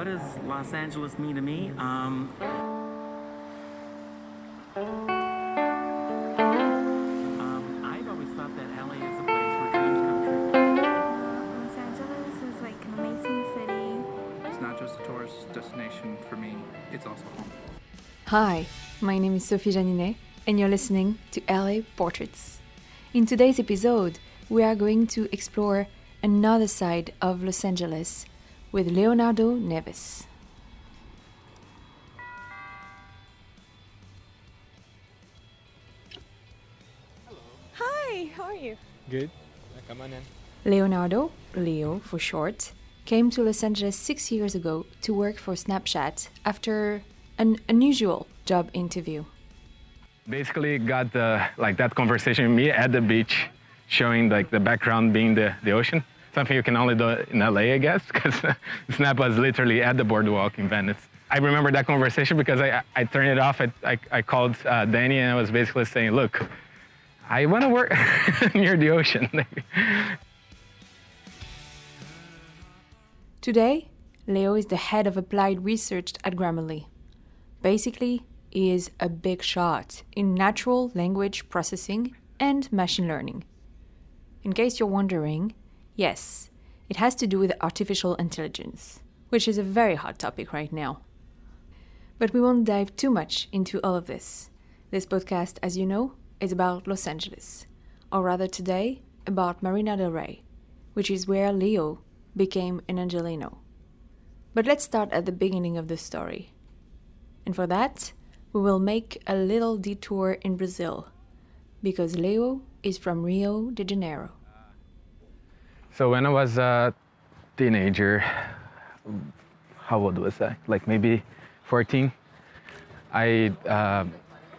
what does Los Angeles mean to me? Um, um, I've always thought that LA is a place where dreams come true. Los Angeles is like an amazing city. It's not just a tourist destination for me, it's also home. Hi, my name is Sophie Janinet, and you're listening to LA Portraits. In today's episode, we are going to explore another side of Los Angeles with Leonardo Neves. Hello. Hi, how are you? Good. Come on in. Leonardo, Leo for short, came to Los Angeles six years ago to work for Snapchat after an unusual job interview. Basically, got the, like that conversation with me at the beach, showing like the background being the, the ocean. Something you can only do in LA, I guess, because Snap was literally at the boardwalk in Venice. I remember that conversation because I, I turned it off. I, I, I called uh, Danny and I was basically saying, look, I want to work near the ocean. Today, Leo is the head of applied research at Grammarly. Basically, he is a big shot in natural language processing and machine learning. In case you're wondering, yes, it has to do with artificial intelligence, which is a very hot topic right now. But we won't dive too much into all of this. This podcast, as you know, is about Los Angeles, or rather today, about Marina del Rey, which is where Leo became an Angeleno. But let's start at the beginning of the story. And for that, we will make a little detour in Brazil, because Leo is from Rio de Janeiro. So when I was a teenager, how old was I? Like maybe 14. I, uh,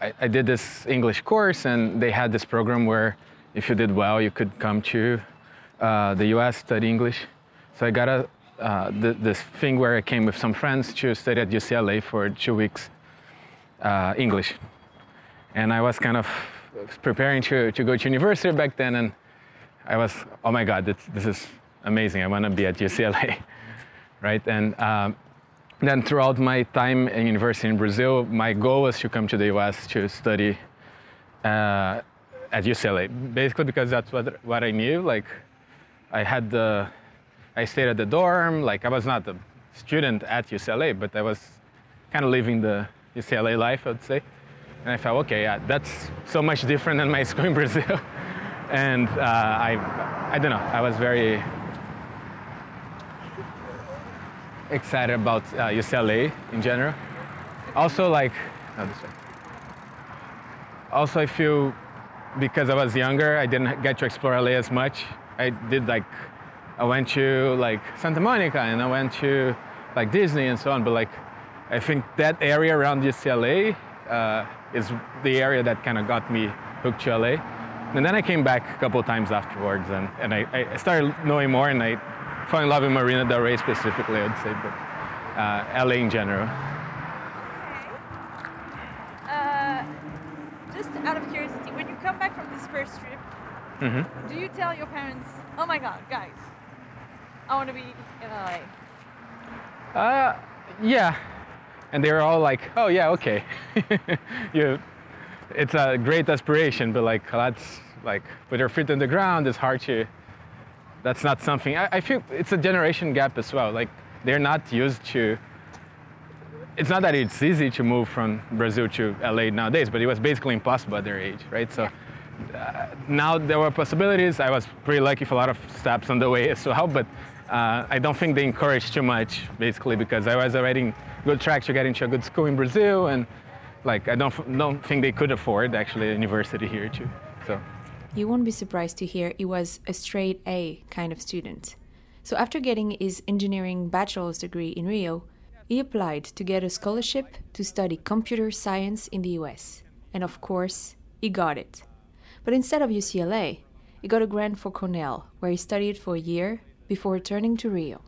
I, I did this English course, and they had this program where if you did well, you could come to uh, the U.S. study English. So I got a uh, th- this thing where I came with some friends to study at UCLA for two weeks uh, English, and I was kind of preparing to, to go to university back then, and I was, oh my God, this, this is amazing. I want to be at UCLA, right? And um, then throughout my time in university in Brazil, my goal was to come to the US to study uh, at UCLA, basically because that's what, what I knew. Like, I had the, I stayed at the dorm. Like, I was not a student at UCLA, but I was kind of living the UCLA life, I would say. And I felt, okay, yeah, that's so much different than my school in Brazil. And uh, I, I don't know, I was very excited about uh, UCLA in general. Also, like. Also, I feel because I was younger, I didn't get to explore LA as much. I did like, I went to like Santa Monica and I went to like Disney and so on. But like, I think that area around UCLA uh, is the area that kind of got me hooked to LA. And then I came back a couple of times afterwards and, and I, I started knowing more and I fell in love with Marina Del Rey specifically, I'd say, but uh, LA in general. Uh, just out of curiosity, when you come back from this first trip, Mhm. do you tell your parents, oh my god, guys, I want to be in LA? Uh, yeah. And they were all like, oh, yeah, okay. you, it's a great aspiration, but like, that's like, with your feet on the ground, it's hard to, that's not something, I, I feel it's a generation gap as well. Like, they're not used to, it's not that it's easy to move from Brazil to LA nowadays, but it was basically impossible at their age, right? So uh, now there were possibilities. I was pretty lucky for a lot of steps on the way as well, but uh, I don't think they encouraged too much, basically, because I was already in good track to get into a good school in Brazil, and like I don't don't think they could afford actually a university here too. So You won't be surprised to hear he was a straight A kind of student. So after getting his engineering bachelor's degree in Rio, he applied to get a scholarship to study computer science in the US. And of course, he got it. But instead of UCLA, he got a grant for Cornell, where he studied for a year before returning to Rio.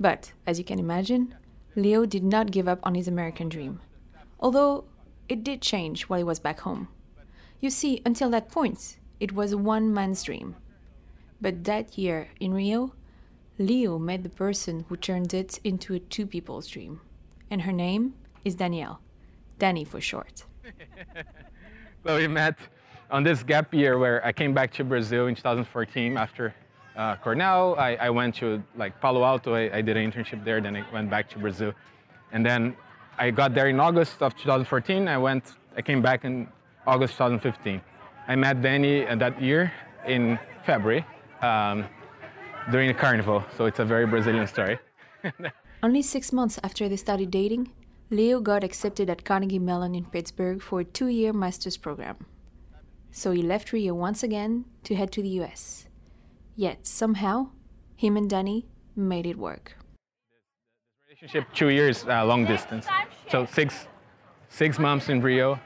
But, as you can imagine, Leo did not give up on his American dream. Although it did change while he was back home. You see, until that point, it was one man's dream. But that year in Rio, Leo met the person who turned it into a two people's dream. And her name is Danielle. Danny for short. So we met on this gap year where I came back to Brazil in 2014 after uh, Cornell. I, I went to like Palo Alto. I, I did an internship there. Then I went back to Brazil, and then I got there in August of 2014. I went. I came back in August 2015. I met Danny uh, that year in February um, during the carnival. So it's a very Brazilian story. Only six months after they started dating, Leo got accepted at Carnegie Mellon in Pittsburgh for a two year master's program. So he left Rio once again to head to the US. Yet, somehow, him and Danny made it work. Relationship two years uh, long distance so six six months in rio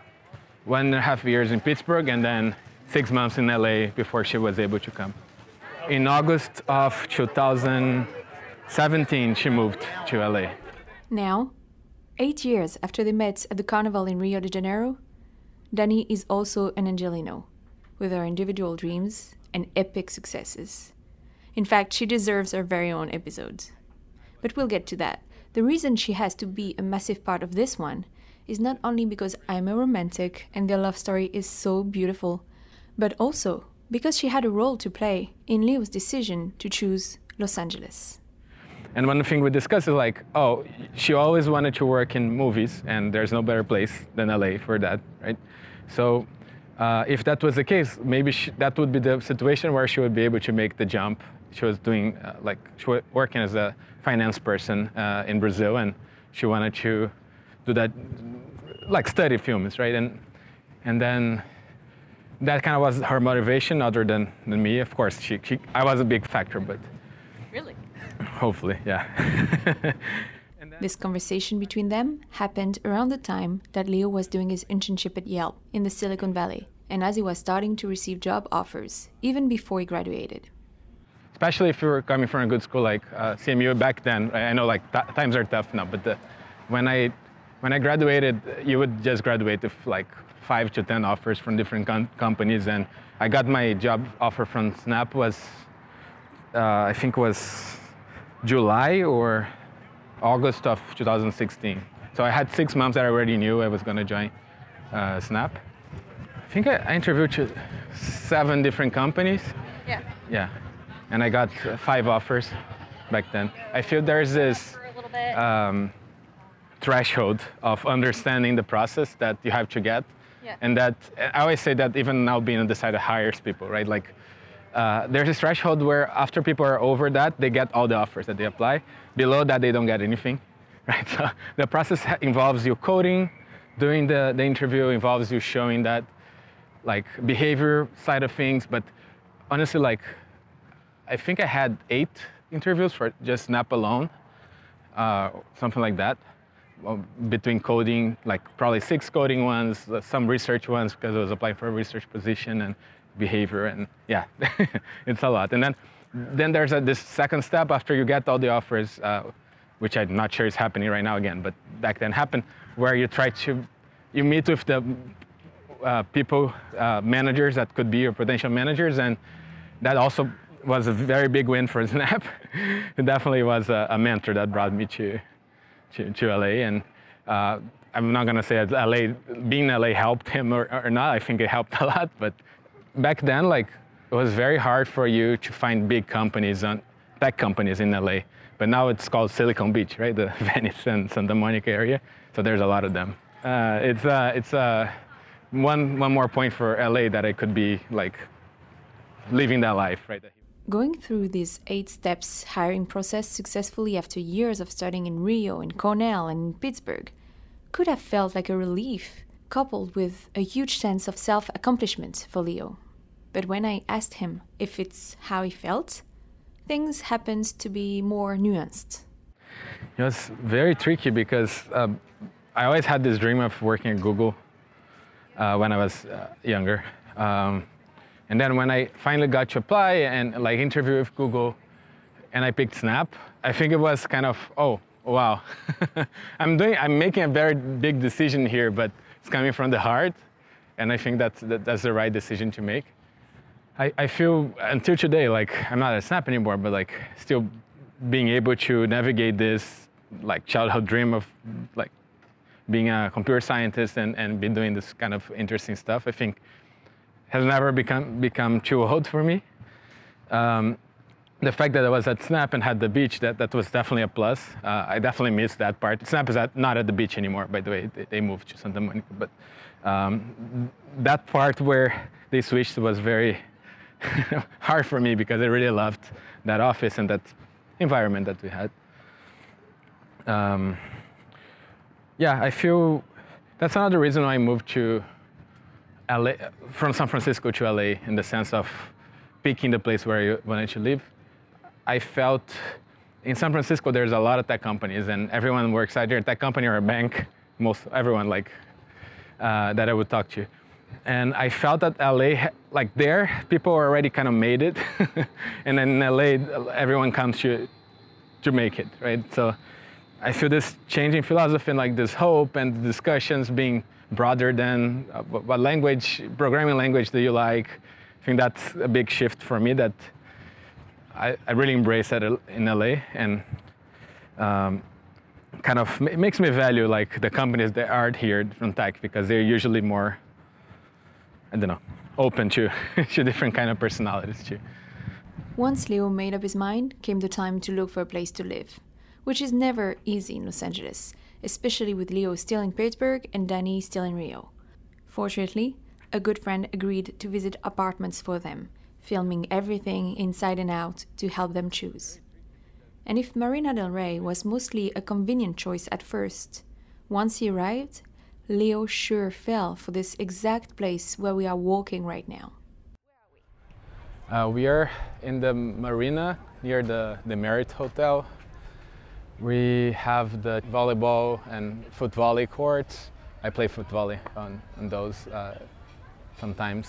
one and a half years in pittsburgh and then six months in la before she was able to come in august of 2017 she moved to la Now, eight years after they met at the carnival in Rio de Janeiro, Dani is also an Angeleno, with her individual dreams and epic successes. In fact, she deserves her very own episode. But we'll get to that. The reason she has to be a massive part of this one is not only because I'm a romantic and their love story is so beautiful, but also because she had a role to play in Leo's decision to choose Los Angeles. And one thing we discussed is like, oh, she always wanted to work in movies, and there's no better place than LA for that, right? So, uh, if that was the case, maybe she, that would be the situation where she would be able to make the jump. She was doing uh, like she was working as a finance person uh, in Brazil, and she wanted to do that, like study films, right? And and then that kind of was her motivation, other than, than me. Of course, she, she I was a big factor, but Really? hopefully, yeah. This conversation between them happened around the time that Leo was doing his internship at Yelp in the Silicon Valley, and as he was starting to receive job offers, even before he graduated. Especially if you were coming from a good school like uh, CMU back then. I know like t- times are tough now, but the, when I when I graduated, you would just graduate with like five to ten offers from different com- companies, and I got my job offer from Snap was uh, I think was July or August of 2016. So I had six months that I already knew I was going to join uh, Snap. I think I, I interviewed to seven different companies. Yeah. Yeah, and I got five offers back then. I feel there's this For a little bit. um, threshold of understanding the process that you have to get, Yeah. and that I always say that even now being on the side that hires people, right? Like uh, there's this threshold where after people are over that, they get all the offers that they apply. Below that, they don't get anything, right? So the process involves you coding, doing the, the interview involves you showing that like behavior side of things, but honestly, like I think I had eight interviews for just Snap alone, uh, something like that. Between coding, like probably six coding ones, uh, some research ones because I was applying for a research position and behavior, and yeah, it's a lot. And then, then there's a, this second step after you get all the offers, uh, which I'm not sure is happening right now again, but back then happened, where you try to, you meet with the uh, people, uh, managers that could be your potential managers, and that also was a very big win for Snap. it definitely was a, a mentor that brought me to, to, to LA, and uh, I'm not gonna say that LA, being LA helped him or, or not. I think it helped a lot, but back then, like, it was very hard for you to find big companies on tech companies in LA. But now it's called Silicon Beach, right? The Venice and Santa Monica area. So there's a lot of them. Uh, it's uh, it's uh, one one more point for LA that I could be like living that life, right? Going through this eight steps hiring process successfully after years of studying in Rio, in Cornell, and Pittsburgh could have felt like a relief, coupled with a huge sense of self accomplishment for Leo. But when I asked him if it's how he felt, things happened to be more nuanced. It was very tricky because um, I always had this dream of working at Google uh, when I was uh, younger. Um, and then when I finally got to apply and like interview with Google, and I picked Snap, I think it was kind of oh wow, I'm doing I'm making a very big decision here, but it's coming from the heart, and I think that's that, that's the right decision to make. I, I feel until today like I'm not at Snap anymore, but like still being able to navigate this like childhood dream of like being a computer scientist and, and be doing this kind of interesting stuff, I think has never become become too old for me. Um, the fact that I was at Snap and had the beach, that, that was definitely a plus. Uh, I definitely missed that part. Snap is at, not at the beach anymore, by the way. They, they moved to Santa Monica. But um, that part where they switched was very hard for me because I really loved that office and that environment that we had. Um, yeah, I feel that's another reason why I moved to LA, from San Francisco to LA, in the sense of picking the place where you wanted to live. I felt in San Francisco there's a lot of tech companies, and everyone works either a tech company or a bank. Most everyone like uh, that I would talk to, and I felt that LA, like there, people already kind of made it, and then in LA, everyone comes to to make it, right? So I feel this changing philosophy and like this hope and discussions being broader than uh, what language, programming language do you like. I think that's a big shift for me that I, I really embrace that in LA and um, kind of it makes me value like the companies that are here from tech because they're usually more, I don't know, open to, to different kind of personalities too. Once Leo made up his mind, came the time to look for a place to live, which is never easy in Los Angeles, especially with Leo still in Pittsburgh and Danny still in Rio. Fortunately, a good friend agreed to visit apartments for them, filming everything inside and out to help them choose. And if Marina del Rey was mostly a convenient choice at first, once he arrived, Leo sure fell for this exact place where we are walking right now. Uh, we are in the marina near the, the Marriott Hotel. We have the volleyball and foot volley courts. I play foot volley on, on those uh, sometimes.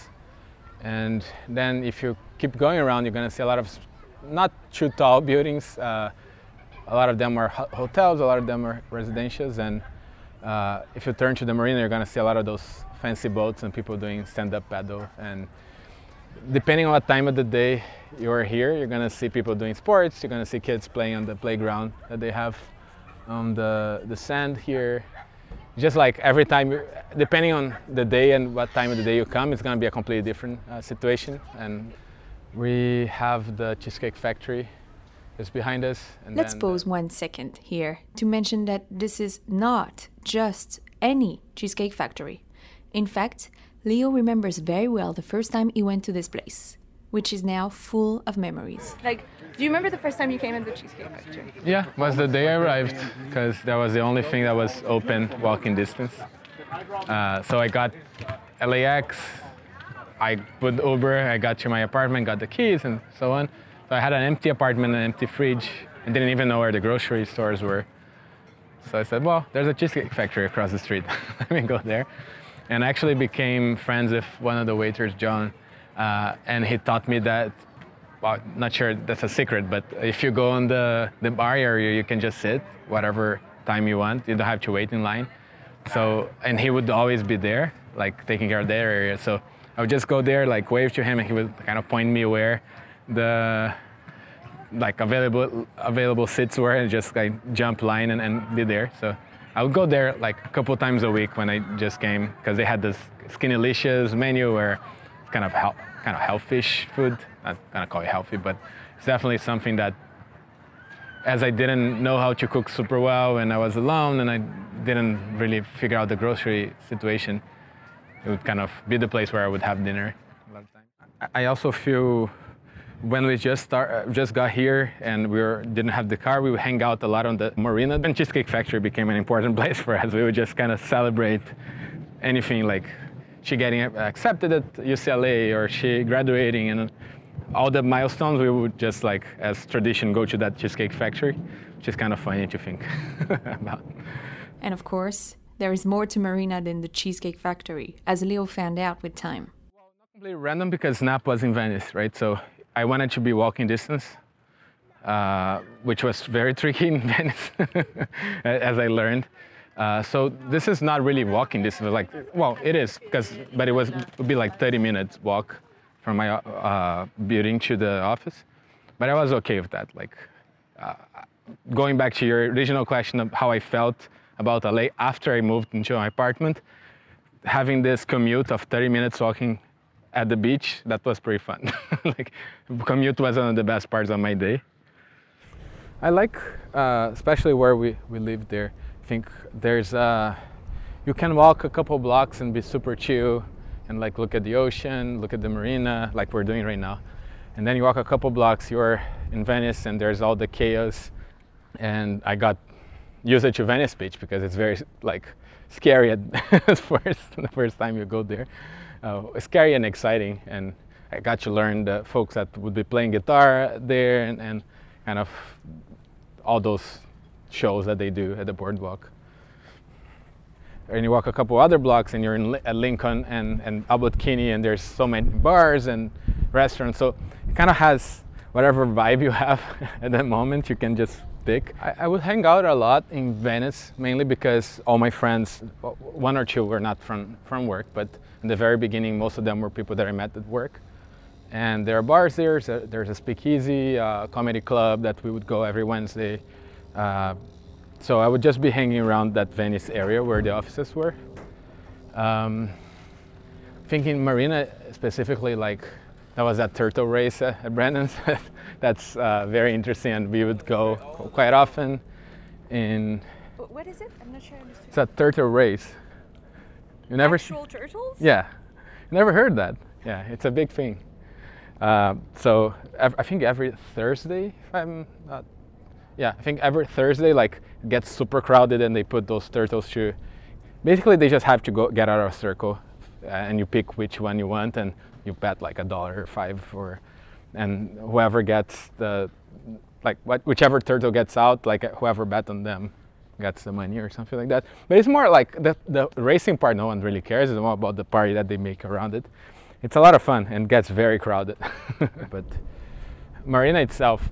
And then if you keep going around, you're gonna see a lot of not too tall buildings. Uh, a lot of them are ho- hotels, a lot of them are residentials. And uh, if you turn to the marina, you're gonna see a lot of those fancy boats and people doing stand-up paddle and depending on what time of the day you're here, you're gonna see people doing sports. You're gonna see kids playing on the playground that they have on the the sand here. Just like every time, depending on the day and what time of the day you come, it's gonna be a completely different uh, situation. And we have the Cheesecake Factory is behind us. And let's pause one second here to mention that this is not just any Cheesecake Factory. In fact, Leo remembers very well the first time he went to this place, which is now full of memories. Like, do you remember the first time you came into the Cheesecake Factory? Yeah, was the day I arrived because that was the only thing that was open walking distance. Uh, so I got LAX, I put Uber, I got to my apartment, got the keys, and so on. So I had an empty apartment, an empty fridge, and didn't even know where the grocery stores were. So I said, well, there's a cheesecake factory across the street. Let me go there and actually became friends with one of the waiters, John, uh, and he taught me that. Well, not sure that's a secret, but if you go on the, the bar area, you can just sit whatever time you want. You don't have to wait in line. So, and he would always be there, like taking care of their area. So I would just go there, like wave to him, and he would kind of point me where the like available available seats were, and just like jump line and, and be there. So I would go there like a couple times a week when I just came because they had this Skinnylicious menu where it's kind of health, kind of healthish food. Not gonna call it healthy, but it's definitely something that as I didn't know how to cook super well and I was alone and I didn't really figure out the grocery situation, it would kind of be the place where I would have dinner. I also feel when we just start, uh, just got here and we were, didn't have the car, we would hang out a lot on the marina. Then Cheesecake Factory became an important place for us. We would just kind of celebrate anything like she getting accepted at UCLA or she graduating and all the milestones. We would just like, as tradition, go to that Cheesecake Factory, which is kind of funny to think about. And of course, there is more to Marina than the Cheesecake Factory, as Leo found out with time. Well, not completely random because Snap was in Venice, right? So I wanted to be walking distance, uh, which was very tricky in Venice, as I learned. Uh, so this is not really walking distance. Like, well, it is because, but it was would be like 30 minutes walk from my uh, building to the office. But I was okay with that. Like, uh, going back to your original question of how I felt about LA after I moved into my apartment, having this commute of 30 minutes walking at the beach, that was pretty fun. like commute was one of the best parts of my day. I like, uh, especially where we, we live there. I think there's, uh, you can walk a couple blocks and be super chill and like look at the ocean, look at the marina, like we're doing right now. And then you walk a couple blocks, you're in Venice and there's all the chaos. And I got used to Venice Beach because it's very like scary at, first, the first time you go there. Uh, scary and exciting. And I got to learn the folks that would be playing guitar there and, and kind of all those shows that they do at the boardwalk. And you walk a couple other blocks and you're in at Lincoln and, and Abbot Kinney and there's so many bars and restaurants. So it kind of has whatever vibe you have at that moment, you can just I, I, would hang out a lot in Venice, mainly because all my friends, one or two were not from, from work, but in the very beginning, most of them were people that I met at work. And there are bars there, so there's a speakeasy, uh, comedy club that we would go every Wednesday. Uh, so I would just be hanging around that Venice area where the offices were. Um, thinking Marina specifically, like that was that turtle race at Brennan's. That's uh, very interesting, and we would go quite often. In what is it? I'm not sure I understood. It's a turtle race. You never actual turtles? Yeah, never heard that. Yeah, it's a big thing. Uh, so I think every Thursday, if I'm not, yeah, I think every Thursday, like gets super crowded and they put those turtles to basically they just have to go get out of a circle uh, and you pick which one you want and you bet like a dollar or five or and whoever gets the like what, whichever turtle gets out like whoever bet on them gets the money or something like that. But it's more like the, the racing part no one really cares. It's more about the party that they make around it. It's a lot of fun and gets very crowded. But marina itself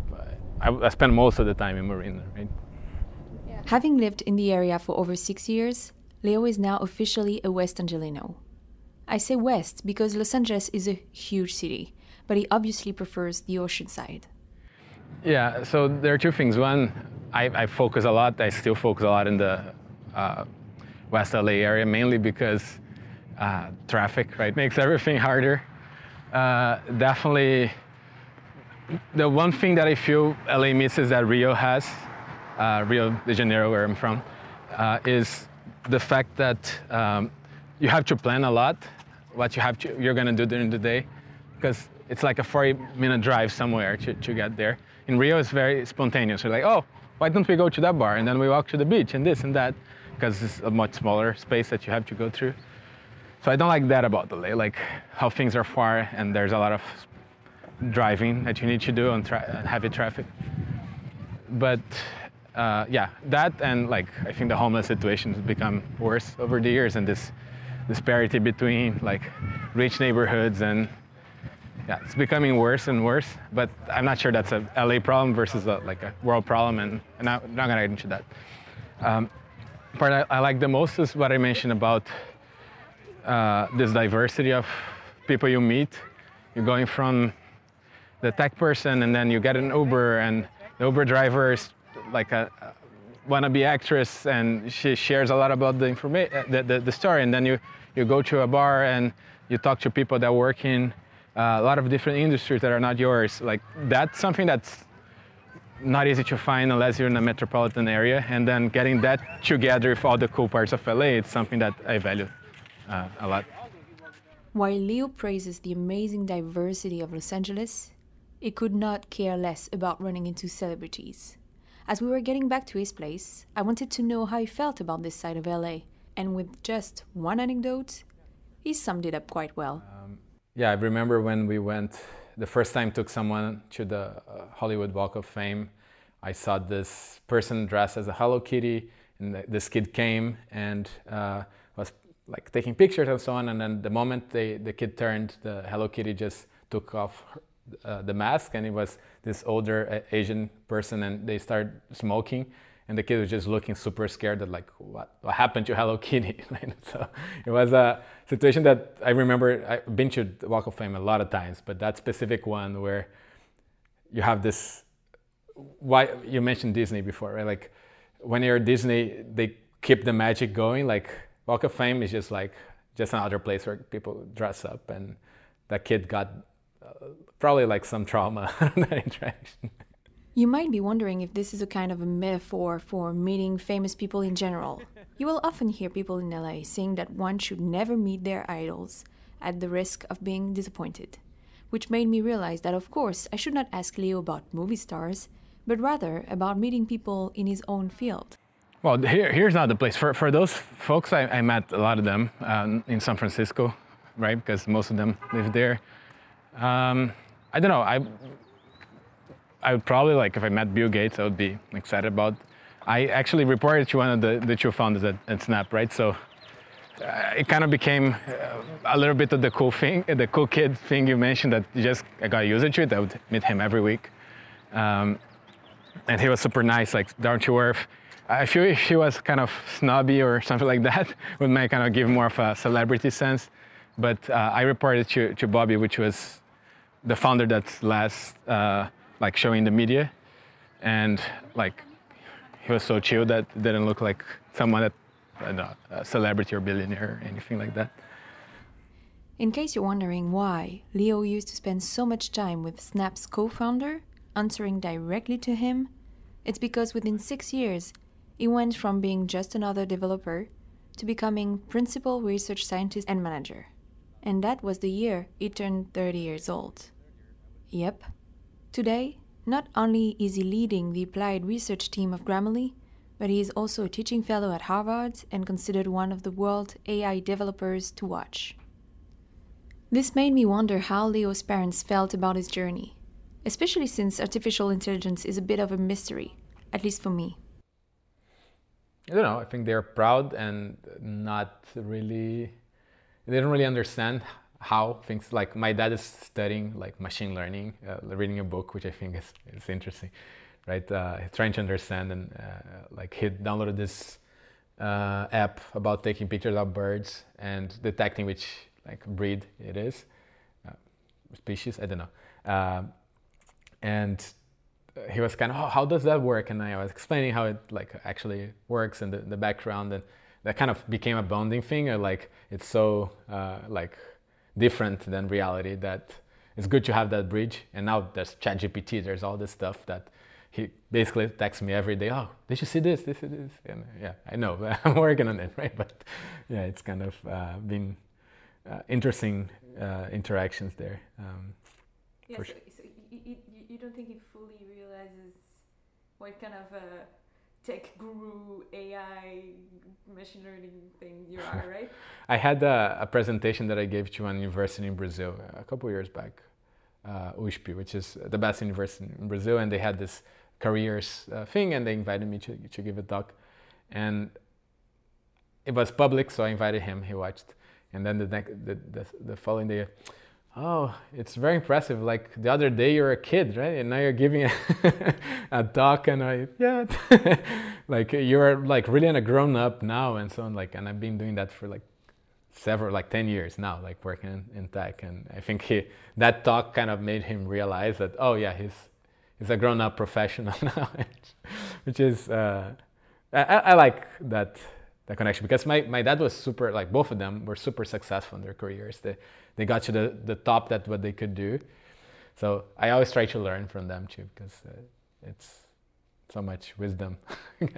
I, I spend most of the time in marina right? Having lived in the area for over six years, Leo is now officially a West Angeleno. I say West because Los Angeles is a huge city, but he obviously prefers the ocean side. Yeah, so there are two things. One, I, I focus a lot, I still focus a lot in the uh, West LA area, mainly because uh, traffic, right, makes everything harder. Uh, definitely, the one thing that I feel LA misses that Rio has uh, Rio de Janeiro, where I'm from, uh, is the fact that um, you have to plan a lot what you have to, you're going to do during the day because it's like a 40 minute drive somewhere to, to get there. In Rio, it's very spontaneous. You're like, oh, why don't we go to that bar and then we walk to the beach and this and that because it's a much smaller space that you have to go through. So I don't like that about LA, like how things are far and there's a lot of driving that you need to do on tra- heavy traffic. But uh, yeah, that and like I think the homeless situation has become worse over the years, and this disparity between like rich neighborhoods and yeah, it's becoming worse and worse. But I'm not sure that's a LA problem versus a, like a world problem, and, and I'm not gonna get into that. Um, part I, I, like the most is what I mentioned about uh, this diversity of people you meet. You're going from the tech person, and then you get an Uber, and the Uber driver is like a, a wannabe actress, and she shares a lot about the information, uh, the, the, the, story. And then you you go to a bar and you talk to people that work in uh, a lot of different industries that are not yours. Like that's something that's not easy to find unless you're in a metropolitan area. And then getting that together with all the cool parts of LA, it's something that I value uh, a lot. While Leo praises the amazing diversity of Los Angeles, he could not care less about running into celebrities. As we were getting back to his place, I wanted to know how he felt about this side of LA, and with just one anecdote, he summed it up quite well. Um, yeah, I remember when we went the first time took someone to the uh, Hollywood Walk of Fame. I saw this person dressed as a Hello Kitty, and this kid came and uh, was like taking pictures and so on. And then the moment they, the kid turned, the Hello Kitty just took off her, uh, the mask and it was this older uh, Asian person and they started smoking and the kid was just looking super scared that like what, what happened to Hello Kitty so it was a situation that I remember I've been to the Walk of Fame a lot of times but that specific one where you have this why you mentioned Disney before, right? Like when you're Disney, they keep the magic going. Like Walk of Fame is just like just another place where people dress up, and that kid got probably like some trauma on that interaction. You might be wondering if this is a kind of a metaphor for meeting famous people in general. You will often hear people in LA saying that one should never meet their idols at the risk of being disappointed, which made me realize that, of course, I should not ask Leo about movie stars, but rather about meeting people in his own field. Well, here, here's not the place. For, for those folks, I, I met a lot of them uh, in San Francisco, right? Because most of them live there. Um, I don't know. I, I would probably like if I met Bill Gates, I would be excited about. I actually reported to one of the, the two founders at, at Snap, right? So uh, it kind of became uh, a little bit of the cool thing, the cool kid thing you mentioned that you just I got used to it. I would meet him every week. Um, and he was super nice, like down to earth. I feel if he was kind of snobby or something like that, would might kind of give more of a celebrity sense. But uh, I reported to, to Bobby, which was the founder that's last uh, like showing the media, and like he was so chill that didn't look like someone that know, a celebrity or billionaire or anything like that. In case you're wondering why Leo used to spend so much time with Snap's co founder, answering directly to him, it's because within six years, he went from being just another developer to becoming principal research scientist and manager. And that was the year he turned 30 years old. Yep. Today, not only is he leading the applied research team of Grammarly, but he is also a teaching fellow at Harvard and considered one of the world AI developers to watch. This made me wonder how Leo's parents felt about his journey, especially since artificial intelligence is a bit of a mystery, at least for me. I don't know. I think they're proud and not really. They don't really understand how things like my dad is studying like machine learning, uh, reading a book, which I think is, is interesting, right? Uh, trying to understand and uh, like he downloaded this uh, app about taking pictures of birds and detecting which like breed it is, uh, species. I don't know, and he was kind of, oh, how does that work? And I was explaining how it like actually works and the, the background, and that kind of became a bonding thing. Or like it's so uh, like different than reality that it's good to have that bridge. And now there's ChatGPT, there's all this stuff that he basically texts me every day. Oh, did you see this? This is this. And yeah, I know, I'm working on it, right? But yeah, it's kind of uh, been uh, interesting uh, interactions there. Um, yeah, so, so you, you, you don't think he fully realizes what kind of a tech guru AI machine learning thing you are, right? I had a, a, presentation that I gave to an university in Brazil a couple years back, uh, USP, which is the best university in Brazil, and they had this careers uh, thing, and they invited me to, to give a talk, and it was public, so I invited him. He watched, and then the next, the, the, the following day, oh, it's very impressive. Like the other day you're a kid, right? And now you're giving a, a talk and I, yeah, like you're like really a grown up now and so on. Like, and I've been doing that for like several, like 10 years now, like working in, in tech. And I think he, that talk kind of made him realize that, oh yeah, he's, he's a grown up professional now, which is, uh, I, I like that that connection. Because my, my dad was super like both of them were super successful in their careers. They they got to the, the top that what they could do. So i always try to learn from them too because uh, it's so much wisdom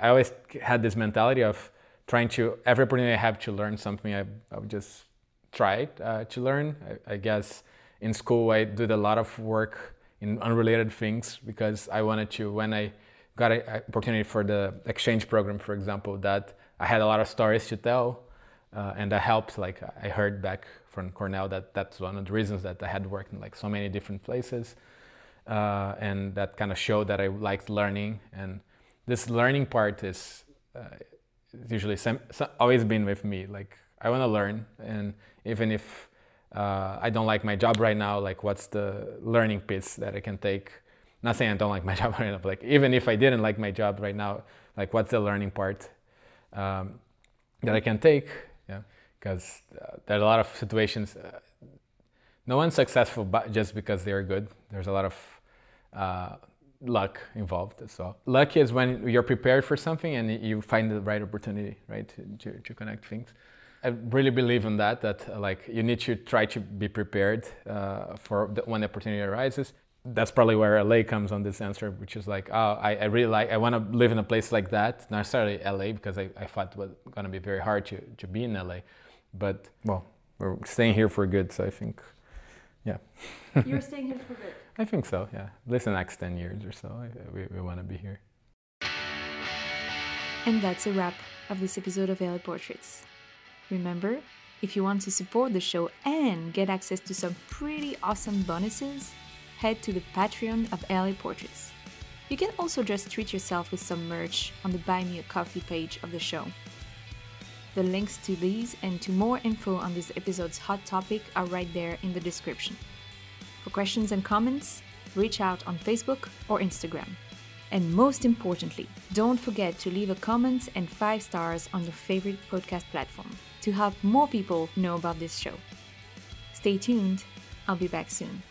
i always had this mentality of trying to every opportunity i have to learn something i, I would just try uh, to learn. I, I guess in school i did a lot of work in unrelated things because i wanted to when i got an opportunity for the exchange program, for example, that I had a lot of stories to tell, uh, and that helped. Like I heard back from Cornell that that's one of the reasons that I had worked in like so many different places, uh, and that kind of showed that I liked learning. And this learning part is uh, usually some, always been with me. Like I want to learn, and even if uh, I don't like my job right now, like what's the learning piece that I can take not saying I don't like my job right now, but like even if I didn't like my job right now, like what's the learning part um, that I can take? Yeah, because uh, there's a lot of situations. Uh, no one's successful just because they're good. There's a lot of uh, luck involved as well. Luck is when you're prepared for something and you find the right opportunity, right, to, to, to connect things. I really believe in that. That uh, like you need to try to be prepared uh, for the, when the opportunity arises. That's probably where LA comes on this answer, which is like, oh, I, I really like, I want to live in a place like that. Not necessarily LA because I, I thought it was going to be very hard to, to be in LA, but well, we're staying here for good. So I think, yeah. You're staying here for good. I think so. Yeah, at least the next ten years or so, I, we, we want to be here. And that's a wrap of this episode of LA Portraits. Remember, if you want to support the show and get access to some pretty awesome bonuses, head to the Patreon of LA Portraits. You can also just treat yourself with some merch on the Buy Me a Coffee page of the show. The links to these and to more info on this episode's hot topic are right there in the description. For questions and comments, reach out on Facebook or Instagram. And most importantly, don't forget to leave a comment and 5 stars on your favorite podcast platform to help more people know about this show. Stay tuned, I'll be back soon.